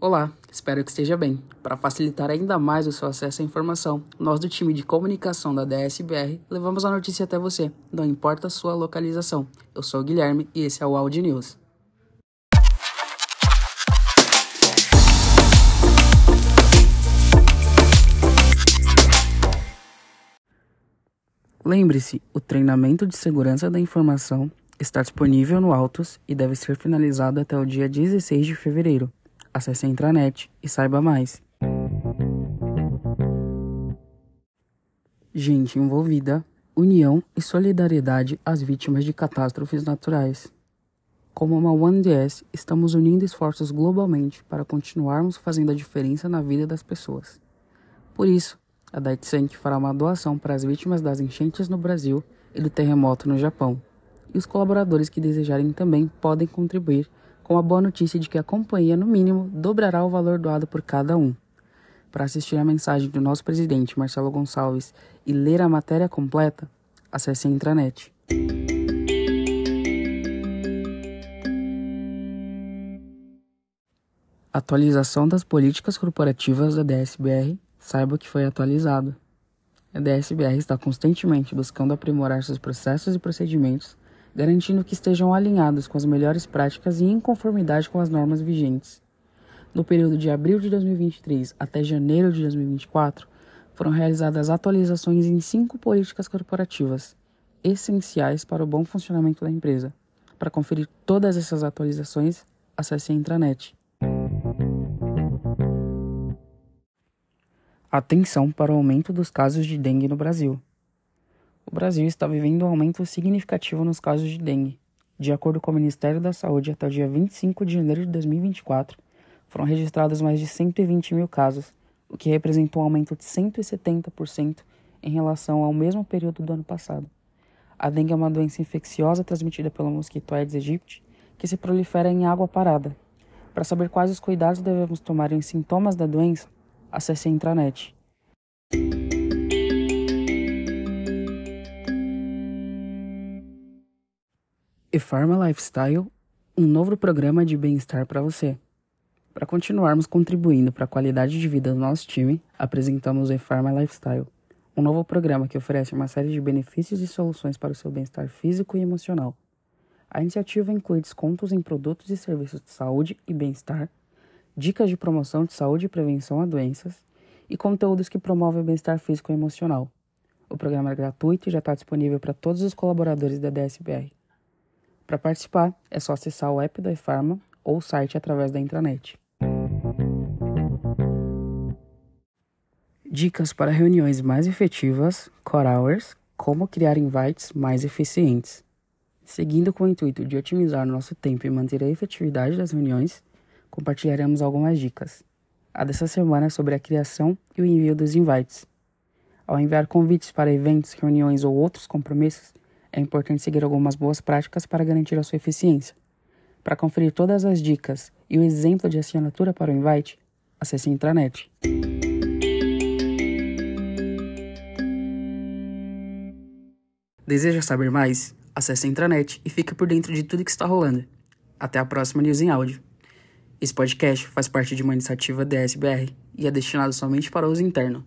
Olá, espero que esteja bem. Para facilitar ainda mais o seu acesso à informação, nós do time de comunicação da DSBR levamos a notícia até você, não importa a sua localização. Eu sou o Guilherme e esse é o Audi News. Lembre-se, o treinamento de segurança da informação está disponível no Autos e deve ser finalizado até o dia 16 de fevereiro. Acesse a intranet e saiba mais. Gente envolvida, união e solidariedade às vítimas de catástrofes naturais. Como uma OneDS, estamos unindo esforços globalmente para continuarmos fazendo a diferença na vida das pessoas. Por isso, a Daitsank fará uma doação para as vítimas das enchentes no Brasil e do terremoto no Japão. E os colaboradores que desejarem também podem contribuir com a boa notícia de que a companhia, no mínimo, dobrará o valor doado por cada um. Para assistir a mensagem do nosso presidente Marcelo Gonçalves e ler a matéria completa, acesse a intranet. Atualização das políticas corporativas da DSBR saiba que foi atualizado. A DSBR está constantemente buscando aprimorar seus processos e procedimentos, garantindo que estejam alinhados com as melhores práticas e em conformidade com as normas vigentes. No período de abril de 2023 até janeiro de 2024, foram realizadas atualizações em cinco políticas corporativas, essenciais para o bom funcionamento da empresa. Para conferir todas essas atualizações, acesse a intranet Atenção para o aumento dos casos de dengue no Brasil. O Brasil está vivendo um aumento significativo nos casos de dengue. De acordo com o Ministério da Saúde, até o dia 25 de janeiro de 2024, foram registrados mais de 120 mil casos, o que representa um aumento de 170% em relação ao mesmo período do ano passado. A dengue é uma doença infecciosa transmitida pelo mosquito Aedes aegypti, que se prolifera em água parada. Para saber quais os cuidados devemos tomar em sintomas da doença, acesse a intranet. E Pharma Lifestyle, um novo programa de bem-estar para você. Para continuarmos contribuindo para a qualidade de vida do nosso time, apresentamos o Pharma Lifestyle, um novo programa que oferece uma série de benefícios e soluções para o seu bem-estar físico e emocional. A iniciativa inclui descontos em produtos e serviços de saúde e bem-estar, dicas de promoção de saúde e prevenção a doenças e conteúdos que promovem o bem-estar físico e emocional. O programa é gratuito e já está disponível para todos os colaboradores da DSBR. Para participar, é só acessar o app da eFarma ou o site através da intranet. Dicas para reuniões mais efetivas, core hours, como criar invites mais eficientes. Seguindo com o intuito de otimizar nosso tempo e manter a efetividade das reuniões, compartilharemos algumas dicas. A dessa semana é sobre a criação e o envio dos invites. Ao enviar convites para eventos, reuniões ou outros compromissos, é importante seguir algumas boas práticas para garantir a sua eficiência. Para conferir todas as dicas e o exemplo de assinatura para o invite, acesse a intranet. Deseja saber mais? Acesse a intranet e fique por dentro de tudo que está rolando. Até a próxima News em Áudio. Esse podcast faz parte de uma iniciativa da SBR e é destinado somente para uso interno.